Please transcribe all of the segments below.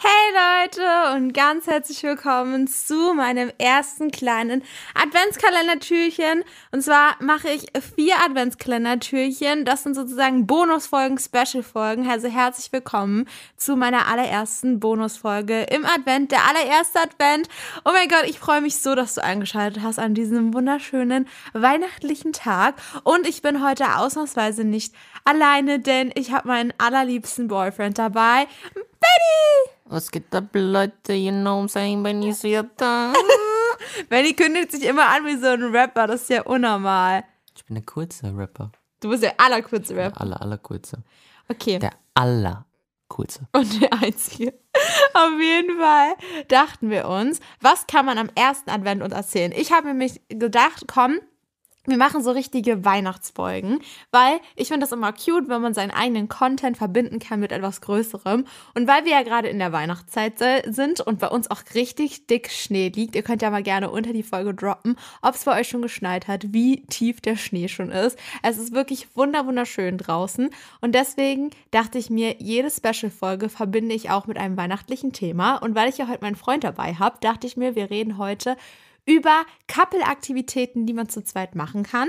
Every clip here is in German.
Hey Leute und ganz herzlich willkommen zu meinem ersten kleinen Adventskalendertürchen. Und zwar mache ich vier Adventskalendertürchen. Das sind sozusagen Bonusfolgen, Special-Folgen. Also herzlich willkommen zu meiner allerersten Bonusfolge im Advent, der allererste Advent. Oh mein Gott, ich freue mich so, dass du eingeschaltet hast an diesem wunderschönen weihnachtlichen Tag. Und ich bin heute ausnahmsweise nicht alleine, denn ich habe meinen allerliebsten Boyfriend dabei. Benny! Was geht ab, Leute? You know what I'm saying? Benny ist wieder da. Benny kündigt sich immer an wie so ein Rapper, das ist ja unnormal. Ich bin der kurze Rapper. Du bist der allerkurze Der Rapper. aller, aller kurze. Okay. Der aller kurze. Und der einzige. Auf jeden Fall dachten wir uns, was kann man am ersten Advent uns erzählen? Ich habe mir gedacht, komm, wir machen so richtige Weihnachtsfolgen, weil ich finde das immer cute, wenn man seinen eigenen Content verbinden kann mit etwas Größerem. Und weil wir ja gerade in der Weihnachtszeit sind und bei uns auch richtig dick Schnee liegt, ihr könnt ja mal gerne unter die Folge droppen, ob es bei euch schon geschneit hat, wie tief der Schnee schon ist. Es ist wirklich wunder wunderschön draußen und deswegen dachte ich mir, jede Special-Folge verbinde ich auch mit einem weihnachtlichen Thema. Und weil ich ja heute meinen Freund dabei habe, dachte ich mir, wir reden heute Couple-Aktivitäten, die man zu zweit machen kann,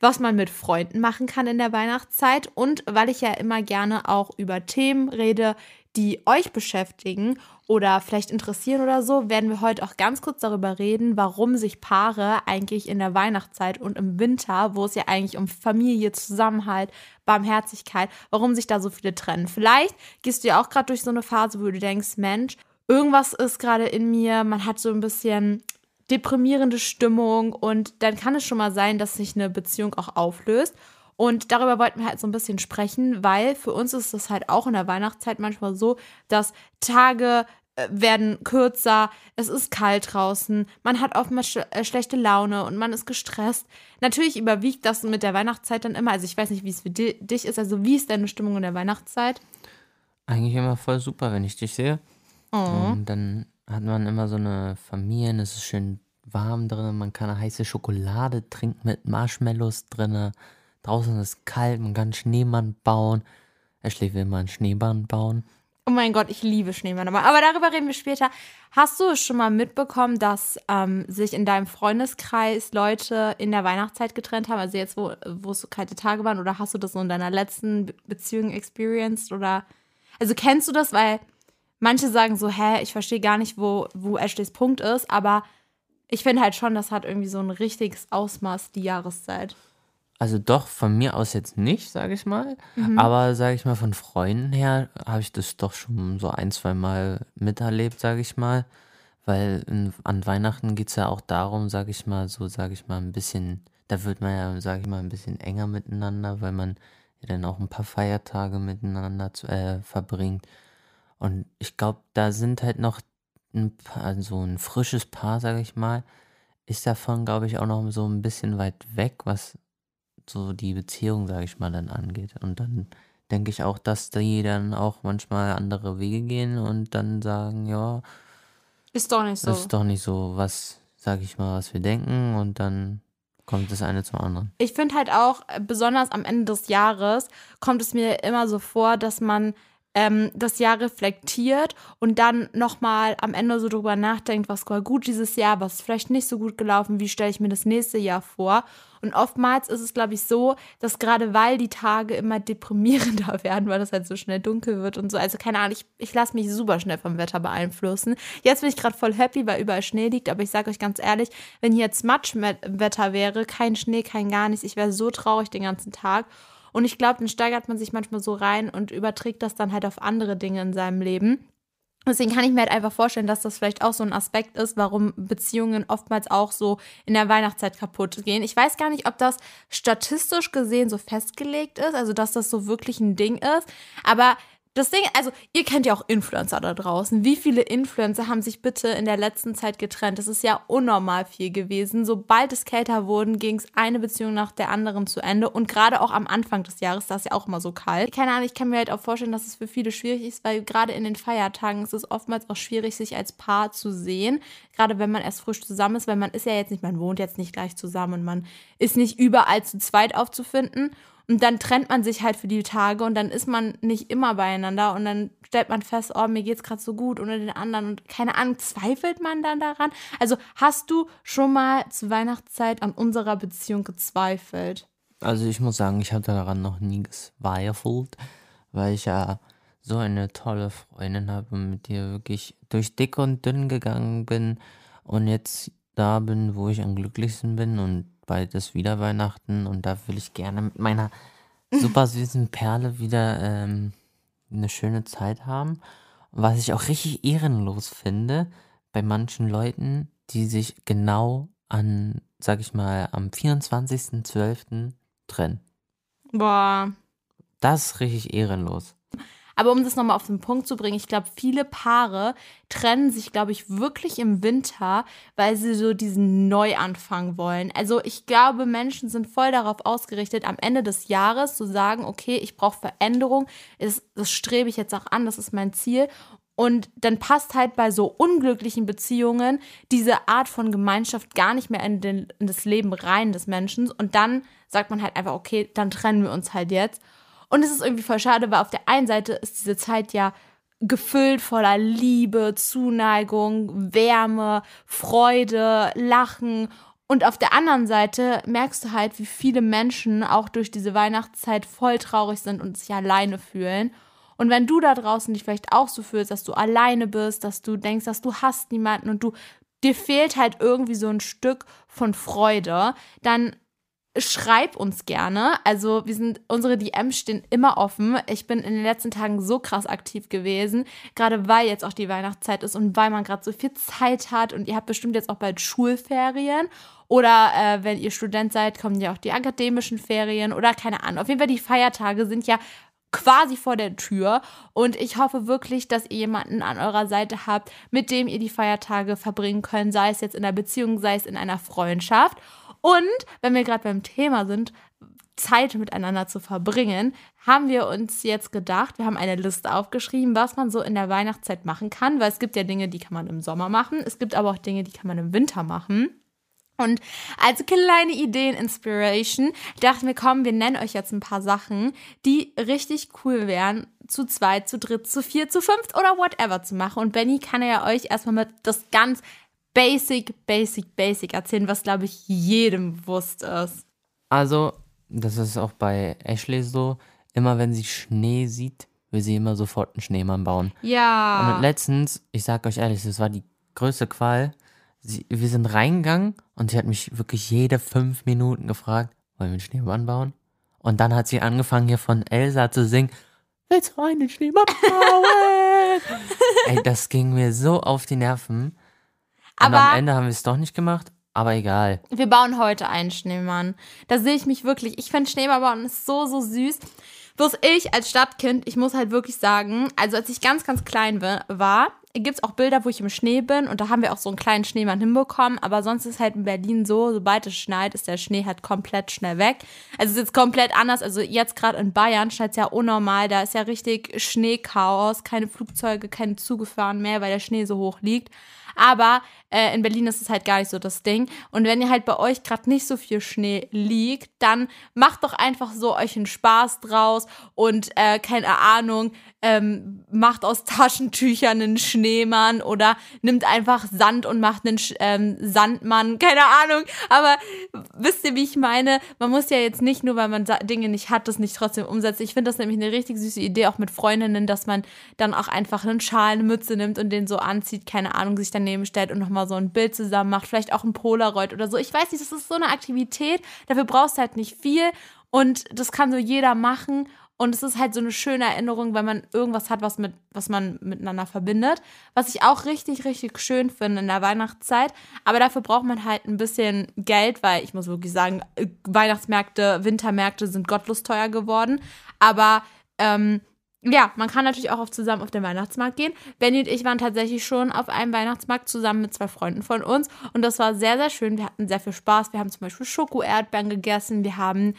was man mit Freunden machen kann in der Weihnachtszeit und weil ich ja immer gerne auch über Themen rede, die euch beschäftigen oder vielleicht interessieren oder so, werden wir heute auch ganz kurz darüber reden, warum sich Paare eigentlich in der Weihnachtszeit und im Winter, wo es ja eigentlich um Familie, Zusammenhalt, Barmherzigkeit, warum sich da so viele trennen. Vielleicht gehst du ja auch gerade durch so eine Phase, wo du denkst, Mensch, irgendwas ist gerade in mir, man hat so ein bisschen deprimierende Stimmung und dann kann es schon mal sein, dass sich eine Beziehung auch auflöst. Und darüber wollten wir halt so ein bisschen sprechen, weil für uns ist es halt auch in der Weihnachtszeit manchmal so, dass Tage äh, werden kürzer, es ist kalt draußen, man hat oftmals sch äh, schlechte Laune und man ist gestresst. Natürlich überwiegt das mit der Weihnachtszeit dann immer. Also ich weiß nicht, wie es für di dich ist. Also wie ist deine Stimmung in der Weihnachtszeit? Eigentlich immer voll super, wenn ich dich sehe. Oh. Und dann hat man immer so eine Familie, es ist schön warm drin, man kann eine heiße Schokolade trinken mit Marshmallows drin. Draußen ist es kalt, man kann Schneemann bauen. Ashley will mal einen Schneemann bauen. Oh mein Gott, ich liebe Schneemann. Aber darüber reden wir später. Hast du schon mal mitbekommen, dass ähm, sich in deinem Freundeskreis Leute in der Weihnachtszeit getrennt haben? Also jetzt, wo, wo es so kalte Tage waren? Oder hast du das so in deiner letzten Be Beziehung experienced? Oder also kennst du das? Weil manche sagen so, hä, ich verstehe gar nicht, wo, wo Ashleys Punkt ist. Aber ich finde halt schon, das hat irgendwie so ein richtiges Ausmaß, die Jahreszeit. Also doch, von mir aus jetzt nicht, sage ich mal. Aber sage ich mal, von Freunden her habe ich das doch schon so ein, zwei Mal miterlebt, sage ich mal. Weil in, an Weihnachten geht es ja auch darum, sage ich mal, so sage ich mal, ein bisschen, da wird man ja, sage ich mal, ein bisschen enger miteinander, weil man ja dann auch ein paar Feiertage miteinander zu, äh, verbringt. Und ich glaube, da sind halt noch ein paar, also ein frisches Paar, sage ich mal, ist davon, glaube ich, auch noch so ein bisschen weit weg, was so die Beziehung, sage ich mal, dann angeht. Und dann denke ich auch, dass die dann auch manchmal andere Wege gehen und dann sagen, ja, Ist doch nicht so. ist doch nicht so, was, sage ich mal, was wir denken und dann kommt das eine zum anderen. Ich finde halt auch, äh, besonders am Ende des Jahres, kommt es mir immer so vor, dass man ähm, das Jahr reflektiert und dann nochmal am Ende so drüber nachdenkt, was war gut dieses Jahr, was ist vielleicht nicht so gut gelaufen, wie stelle ich mir das nächste Jahr vor. Und oftmals ist es, glaube ich, so, dass gerade weil die Tage immer deprimierender werden, weil es halt so schnell dunkel wird und so. Also keine Ahnung, ich, ich lasse mich super schnell vom Wetter beeinflussen. Jetzt bin ich gerade voll happy, weil überall Schnee liegt, aber ich sage euch ganz ehrlich, wenn hier jetzt Matschwetter wäre, kein Schnee, kein gar nichts, ich wäre so traurig den ganzen Tag. Und ich glaube, dann steigert man sich manchmal so rein und überträgt das dann halt auf andere Dinge in seinem Leben. Deswegen kann ich mir halt einfach vorstellen, dass das vielleicht auch so ein Aspekt ist, warum Beziehungen oftmals auch so in der Weihnachtszeit kaputt gehen. Ich weiß gar nicht, ob das statistisch gesehen so festgelegt ist, also dass das so wirklich ein Ding ist. Aber das Ding, also ihr kennt ja auch Influencer da draußen. Wie viele Influencer haben sich bitte in der letzten Zeit getrennt? Das ist ja unnormal viel gewesen. Sobald es kälter wurden, ging es eine Beziehung nach der anderen zu Ende. Und gerade auch am Anfang des Jahres, da ist ja auch immer so kalt. Keine Ahnung, ich kann mir halt auch vorstellen, dass es für viele schwierig ist, weil gerade in den Feiertagen ist es oftmals auch schwierig, sich als Paar zu sehen. Gerade wenn man erst frisch zusammen ist, weil man ist ja jetzt nicht, man wohnt jetzt nicht gleich zusammen und man ist nicht überall zu zweit aufzufinden. Und dann trennt man sich halt für die Tage und dann ist man nicht immer beieinander und dann stellt man fest, oh, mir geht's gerade so gut ohne den anderen und keine Ahnung, zweifelt man dann daran? Also hast du schon mal zur Weihnachtszeit an unserer Beziehung gezweifelt? Also ich muss sagen, ich habe daran noch nie gezweifelt, weil ich ja so eine tolle Freundin habe und mit dir wirklich durch dick und dünn gegangen bin und jetzt da bin, wo ich am glücklichsten bin und bald ist wieder Weihnachten und da will ich gerne mit meiner super süßen Perle wieder ähm, eine schöne Zeit haben. was ich auch richtig ehrenlos finde, bei manchen Leuten, die sich genau an, sag ich mal, am 24.12. trennen. Boah. Das ist richtig ehrenlos. Aber um das nochmal auf den Punkt zu bringen, ich glaube, viele Paare trennen sich, glaube ich, wirklich im Winter, weil sie so diesen Neuanfang wollen. Also ich glaube, Menschen sind voll darauf ausgerichtet, am Ende des Jahres zu sagen, okay, ich brauche Veränderung, das, das strebe ich jetzt auch an, das ist mein Ziel. Und dann passt halt bei so unglücklichen Beziehungen diese Art von Gemeinschaft gar nicht mehr in, den, in das Leben rein des Menschen. Und dann sagt man halt einfach, okay, dann trennen wir uns halt jetzt. Und es ist irgendwie voll schade, weil auf der einen Seite ist diese Zeit ja gefüllt voller Liebe, Zuneigung, Wärme, Freude, Lachen. Und auf der anderen Seite merkst du halt, wie viele Menschen auch durch diese Weihnachtszeit voll traurig sind und sich alleine fühlen. Und wenn du da draußen dich vielleicht auch so fühlst, dass du alleine bist, dass du denkst, dass du hast niemanden und du dir fehlt halt irgendwie so ein Stück von Freude, dann schreib uns gerne. Also wir sind, unsere DMs stehen immer offen. Ich bin in den letzten Tagen so krass aktiv gewesen, gerade weil jetzt auch die Weihnachtszeit ist und weil man gerade so viel Zeit hat und ihr habt bestimmt jetzt auch bald Schulferien. Oder äh, wenn ihr Student seid, kommen ja auch die akademischen Ferien oder keine Ahnung. Auf jeden Fall die Feiertage sind ja quasi vor der Tür. Und ich hoffe wirklich, dass ihr jemanden an eurer Seite habt, mit dem ihr die Feiertage verbringen könnt, sei es jetzt in einer Beziehung, sei es in einer Freundschaft. Und wenn wir gerade beim Thema sind, Zeit miteinander zu verbringen, haben wir uns jetzt gedacht, wir haben eine Liste aufgeschrieben, was man so in der Weihnachtszeit machen kann, weil es gibt ja Dinge, die kann man im Sommer machen, es gibt aber auch Dinge, die kann man im Winter machen. Und als kleine Ideen Inspiration dachten wir, komm, wir nennen euch jetzt ein paar Sachen, die richtig cool wären, zu zweit, zu dritt, zu vier, zu fünft oder whatever zu machen. Und Benny kann ja euch erstmal mit das ganz Basic, Basic, Basic erzählen, was, glaube ich, jedem bewusst ist. Also, das ist auch bei Ashley so. Immer wenn sie Schnee sieht, will sie immer sofort einen Schneemann bauen. Ja. Und letztens, ich sag euch ehrlich, das war die größte Qual. Sie, wir sind reingegangen und sie hat mich wirklich jede fünf Minuten gefragt, wollen wir einen Schneemann bauen? Und dann hat sie angefangen, hier von Elsa zu singen, willst du einen Schneemann bauen? Ey, das ging mir so auf die Nerven. Aber Und am Ende haben wir es doch nicht gemacht, aber egal. Wir bauen heute einen Schneemann. Da sehe ich mich wirklich. Ich finde Schneemann bauen ist so, so süß. Bloß ich als Stadtkind, ich muss halt wirklich sagen, also als ich ganz, ganz klein war, gibt es auch Bilder, wo ich im Schnee bin und da haben wir auch so einen kleinen Schneemann hinbekommen, aber sonst ist halt in Berlin so, sobald es schneit, ist der Schnee halt komplett schnell weg. Also es ist jetzt komplett anders, also jetzt gerade in Bayern schneit es ja unnormal, da ist ja richtig Schneechaos, keine Flugzeuge, keine Zuge fahren mehr, weil der Schnee so hoch liegt. Aber äh, in Berlin ist es halt gar nicht so das Ding. Und wenn ihr halt bei euch gerade nicht so viel Schnee liegt, dann macht doch einfach so euch einen Spaß draus und äh, keine Ahnung, ähm, macht aus Taschentüchern einen Schneemann oder nimmt einfach Sand und macht einen ähm, Sandmann, keine Ahnung. Aber wisst ihr, wie ich meine? Man muss ja jetzt nicht nur, weil man Dinge nicht hat, das nicht trotzdem umsetzen. Ich finde das nämlich eine richtig süße Idee, auch mit Freundinnen, dass man dann auch einfach einen Schal, eine Mütze nimmt und den so anzieht, keine Ahnung, sich daneben stellt und nochmal so ein Bild zusammen macht, vielleicht auch ein Polaroid oder so. Ich weiß nicht, das ist so eine Aktivität, dafür brauchst du halt nicht viel und das kann so jeder machen und es ist halt so eine schöne Erinnerung, wenn man irgendwas hat, was, mit, was man miteinander verbindet. Was ich auch richtig, richtig schön finde in der Weihnachtszeit. Aber dafür braucht man halt ein bisschen Geld, weil ich muss wirklich sagen, Weihnachtsmärkte, Wintermärkte sind gottlos teuer geworden. Aber ähm, ja, man kann natürlich auch auf zusammen auf den Weihnachtsmarkt gehen. Benny und ich waren tatsächlich schon auf einem Weihnachtsmarkt zusammen mit zwei Freunden von uns. Und das war sehr, sehr schön. Wir hatten sehr viel Spaß. Wir haben zum Beispiel Schoko-Erdbeeren gegessen. Wir haben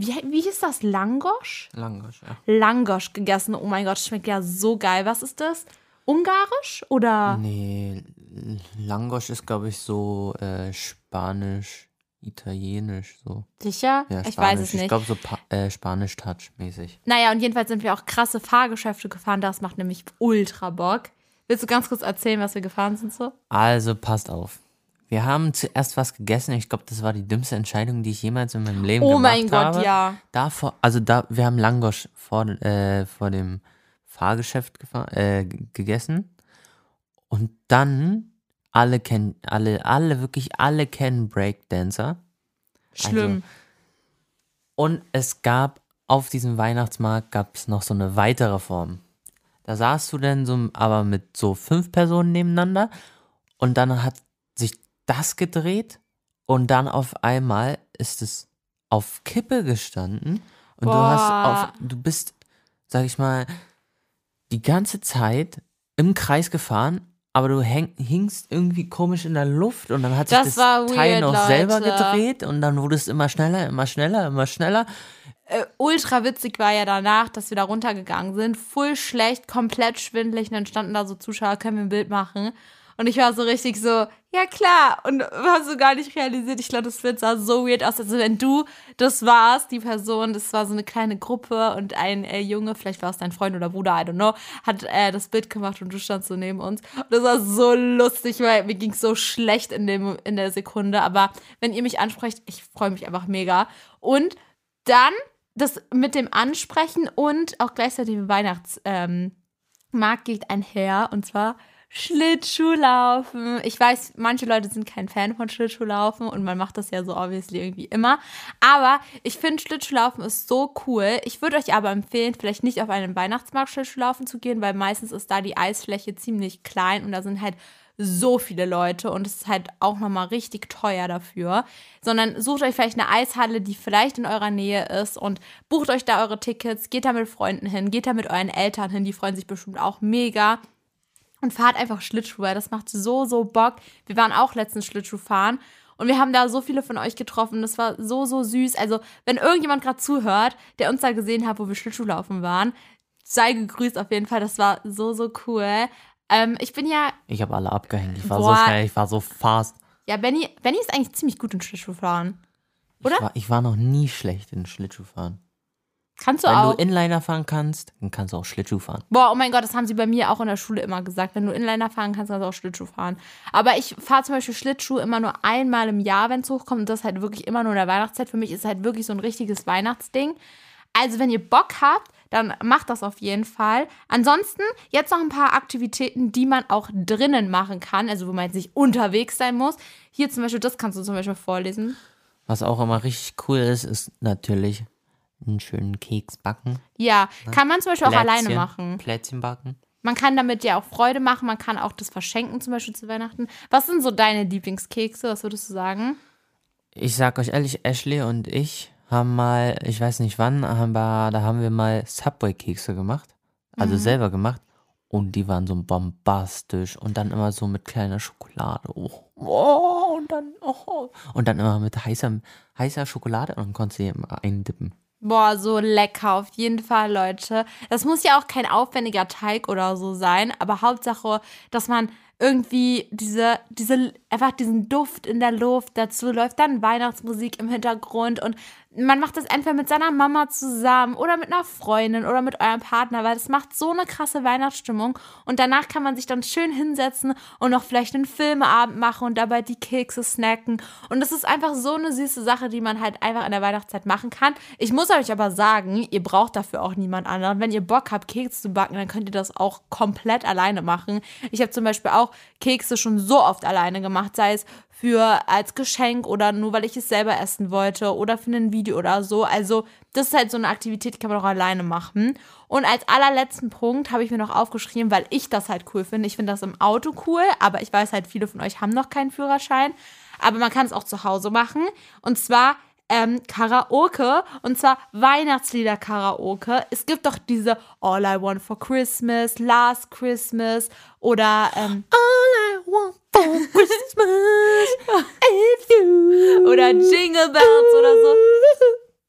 wie, wie hieß das? Langosch? Langosch, ja. Langosch gegessen. Oh mein Gott, schmeckt ja so geil. Was ist das? Ungarisch oder? Nee, Langosch ist, glaube ich, so äh, Spanisch, Italienisch, so. Sicher? Ja, ich weiß es nicht. Ich glaube, so äh, Spanisch-Touch-mäßig. Naja, und jedenfalls sind wir auch krasse Fahrgeschäfte gefahren. Das macht nämlich ultra Bock. Willst du ganz kurz erzählen, was wir gefahren sind so? Also, passt auf. Wir haben zuerst was gegessen. Ich glaube, das war die dümmste Entscheidung, die ich jemals in meinem Leben oh gemacht habe. Oh mein Gott, ja. Davor, also da, wir haben Langosch vor, äh, vor dem Fahrgeschäft äh, gegessen. Und dann, alle kennen, alle, alle, wirklich alle kennen Breakdancer. Schlimm. Also, und es gab auf diesem Weihnachtsmarkt gab es noch so eine weitere Form. Da saßt du dann so, aber mit so fünf Personen nebeneinander und dann hat sich das gedreht und dann auf einmal ist es auf Kippe gestanden und Boah. du hast auf, du bist, sag ich mal, die ganze Zeit im Kreis gefahren, aber du häng, hingst irgendwie komisch in der Luft und dann hat sich das, das Teil noch Leute. selber gedreht und dann wurde es immer schneller, immer schneller, immer schneller. Äh, ultra witzig war ja danach, dass wir da runtergegangen sind. Full schlecht, komplett schwindelig und dann standen da so Zuschauer, können wir ein Bild machen. Und ich war so richtig so, ja klar. Und war so gar nicht realisiert. Ich glaube, das wird sah so weird aus. Also wenn du das warst, die Person, das war so eine kleine Gruppe und ein äh, Junge, vielleicht war es dein Freund oder Bruder, I don't know, hat äh, das Bild gemacht und du standst so neben uns. Und das war so lustig, weil mir ging so schlecht in, dem, in der Sekunde. Aber wenn ihr mich ansprecht, ich freue mich einfach mega. Und dann das mit dem Ansprechen und auch gleichzeitig Weihnachtsmarkt ähm, geht einher. Und zwar Schlittschuhlaufen. Ich weiß, manche Leute sind kein Fan von Schlittschuhlaufen und man macht das ja so obviously irgendwie immer. Aber ich finde Schlittschuhlaufen ist so cool. Ich würde euch aber empfehlen, vielleicht nicht auf einen Weihnachtsmarkt Schlittschuhlaufen zu gehen, weil meistens ist da die Eisfläche ziemlich klein und da sind halt so viele Leute und es ist halt auch nochmal richtig teuer dafür, sondern sucht euch vielleicht eine Eishalle, die vielleicht in eurer Nähe ist und bucht euch da eure Tickets, geht da mit Freunden hin, geht da mit euren Eltern hin, die freuen sich bestimmt auch mega und fahrt einfach Schlittschuh, weil das macht so, so Bock. Wir waren auch letztens Schlittschuh fahren und wir haben da so viele von euch getroffen. Das war so, so süß. Also, wenn irgendjemand gerade zuhört, der uns da gesehen hat, wo wir Schlittschuh laufen waren, sei gegrüßt auf jeden Fall. Das war so, so cool. Ähm, ich bin ja. Ich habe alle abgehängt. Ich war boah, so schnell, ich war so fast. Ja, Benny, Benny ist eigentlich ziemlich gut in Schlittschuhfahren. Oder? Ich war, ich war noch nie schlecht in Schlittschuhfahren. Kannst du wenn auch. Wenn du Inliner fahren kannst, dann kannst du auch Schlittschuh fahren. Boah, oh mein Gott, das haben sie bei mir auch in der Schule immer gesagt. Wenn du Inliner fahren kannst, kannst du auch Schlittschuh fahren. Aber ich fahre zum Beispiel Schlittschuh immer nur einmal im Jahr, wenn es hochkommt. Und das halt wirklich immer nur in der Weihnachtszeit. Für mich ist es halt wirklich so ein richtiges Weihnachtsding. Also, wenn ihr Bock habt, dann macht das auf jeden Fall. Ansonsten jetzt noch ein paar Aktivitäten, die man auch drinnen machen kann, also wo man jetzt nicht unterwegs sein muss. Hier zum Beispiel, das kannst du zum Beispiel vorlesen. Was auch immer richtig cool ist, ist natürlich einen schönen Keks backen. Ja, ne? kann man zum Beispiel Plätzchen, auch alleine machen. Plätzchen backen. Man kann damit ja auch Freude machen, man kann auch das verschenken, zum Beispiel zu Weihnachten. Was sind so deine Lieblingskekse? Was würdest du sagen? Ich sag euch ehrlich, Ashley und ich haben mal, ich weiß nicht wann, aber da haben wir mal Subway-Kekse gemacht. Also mhm. selber gemacht. Und die waren so bombastisch. Und dann immer so mit kleiner Schokolade. Oh, oh und dann, oh. Und dann immer mit heißer, heißer Schokolade und dann konntest du sie immer eindippen. Boah, so lecker, auf jeden Fall, Leute. Das muss ja auch kein aufwendiger Teig oder so sein, aber Hauptsache, dass man irgendwie diese, diese, einfach diesen Duft in der Luft. Dazu läuft dann Weihnachtsmusik im Hintergrund und man macht das entweder mit seiner Mama zusammen oder mit einer Freundin oder mit eurem Partner, weil das macht so eine krasse Weihnachtsstimmung. Und danach kann man sich dann schön hinsetzen und noch vielleicht einen Filmeabend machen und dabei die Kekse snacken. Und das ist einfach so eine süße Sache, die man halt einfach in der Weihnachtszeit machen kann. Ich muss euch aber sagen, ihr braucht dafür auch niemand anderen. Wenn ihr Bock habt, Kekse zu backen, dann könnt ihr das auch komplett alleine machen. Ich habe zum Beispiel auch Kekse schon so oft alleine gemacht, sei es für als Geschenk oder nur weil ich es selber essen wollte oder für ein Video oder so. Also, das ist halt so eine Aktivität, die kann man auch alleine machen. Und als allerletzten Punkt habe ich mir noch aufgeschrieben, weil ich das halt cool finde. Ich finde das im Auto cool, aber ich weiß halt, viele von euch haben noch keinen Führerschein. Aber man kann es auch zu Hause machen. Und zwar ähm, Karaoke und zwar Weihnachtslieder-Karaoke. Es gibt doch diese All I Want for Christmas, Last Christmas oder ähm, All I Want for Christmas is you oder Jingle Bells oder so.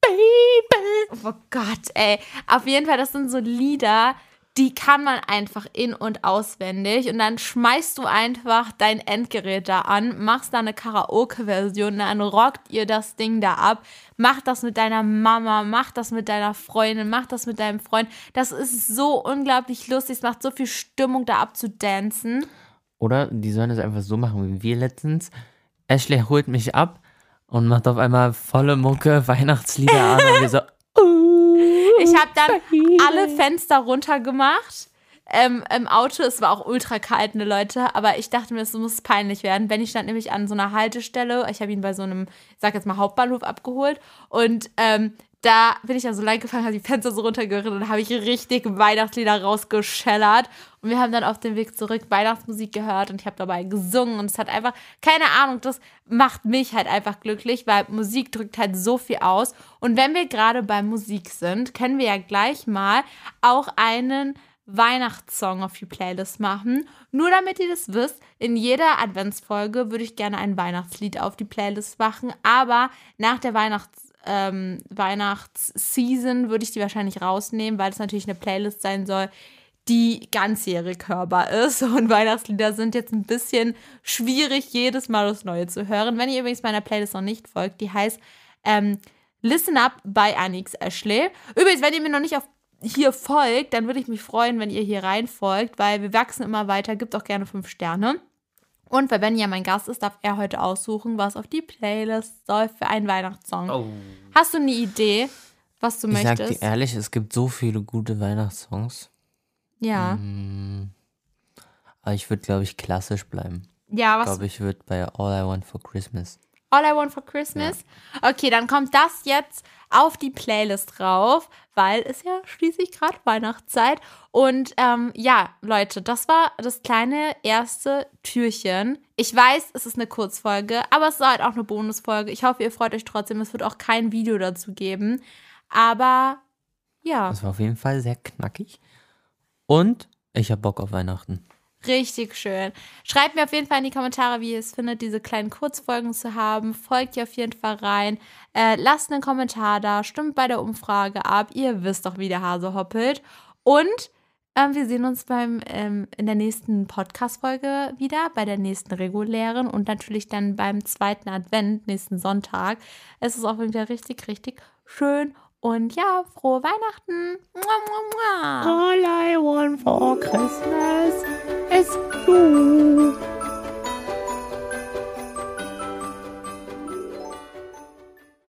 Baby. Oh Gott, ey. Auf jeden Fall, das sind so Lieder, die kann man einfach in- und auswendig. Und dann schmeißt du einfach dein Endgerät da an, machst da eine Karaoke-Version, dann rockt ihr das Ding da ab. Mach das mit deiner Mama, mach das mit deiner Freundin, mach das mit deinem Freund. Das ist so unglaublich lustig. Es macht so viel Stimmung, da abzudancen. Oder die sollen es einfach so machen wie wir letztens. Ashley holt mich ab und macht auf einmal volle Mucke Weihnachtslieder an und wir so. Ich habe dann alle Fenster runtergemacht. Ähm, Im Auto, es war auch ultra kalt, ne Leute, aber ich dachte mir, es muss peinlich werden. Benny stand nämlich an so einer Haltestelle. Ich habe ihn bei so einem, ich sag jetzt mal, Hauptbahnhof abgeholt. Und ähm, da bin ich dann so lang gefahren, habe die Fenster so runtergerissen und habe ich richtig Weihnachtslieder rausgeschellert. Und wir haben dann auf dem Weg zurück Weihnachtsmusik gehört und ich habe dabei gesungen. Und es hat einfach, keine Ahnung, das macht mich halt einfach glücklich, weil Musik drückt halt so viel aus. Und wenn wir gerade bei Musik sind, können wir ja gleich mal auch einen Weihnachtssong auf die Playlist machen. Nur damit ihr das wisst, in jeder Adventsfolge würde ich gerne ein Weihnachtslied auf die Playlist machen, aber nach der Weihnachts ähm, Weihnachtsseason würde ich die wahrscheinlich rausnehmen, weil es natürlich eine Playlist sein soll, die ganzjährig hörbar ist. Und Weihnachtslieder sind jetzt ein bisschen schwierig, jedes Mal das Neue zu hören. Wenn ihr übrigens meiner Playlist noch nicht folgt, die heißt ähm, Listen Up by Anix Ashley. Übrigens, wenn ihr mir noch nicht auf hier folgt, dann würde ich mich freuen, wenn ihr hier rein folgt, weil wir wachsen immer weiter. Gibt auch gerne fünf Sterne. Und weil Ben ja mein Gast ist, darf er heute aussuchen, was auf die Playlist soll für einen Weihnachtssong. Oh. Hast du eine Idee, was du Ich möchtest? sag dir ehrlich, es gibt so viele gute Weihnachtssongs. ja. Mm, Aber ich würde, glaube ich, klassisch bleiben. Ja, Ich was? glaube, ich würde bei All I Want for Christmas. All I Want for Christmas? Okay, dann kommt das jetzt auf die Playlist drauf, weil es ja schließlich gerade Weihnachtszeit. Und ähm, ja, Leute, das war das kleine erste Türchen. Ich weiß, es ist eine Kurzfolge, aber es ist halt auch eine Bonusfolge. Ich hoffe, ihr freut euch trotzdem. Es wird auch kein Video dazu geben. Aber ja, Das war auf jeden Fall sehr knackig. Und ich habe Bock auf Weihnachten. Richtig schön. Schreibt mir auf jeden Fall in die Kommentare, wie ihr es findet, diese kleinen Kurzfolgen zu haben. Folgt ihr auf jeden Fall rein. Äh, lasst einen Kommentar da. Stimmt bei der Umfrage ab. Ihr wisst doch, wie der Hase hoppelt. Und ähm, wir sehen uns beim, ähm, in der nächsten Podcast-Folge wieder, bei der nächsten regulären und natürlich dann beim zweiten Advent, nächsten Sonntag. Es ist auf jeden Fall richtig, richtig schön. Und ja, frohe Weihnachten. All I want for Christmas is you.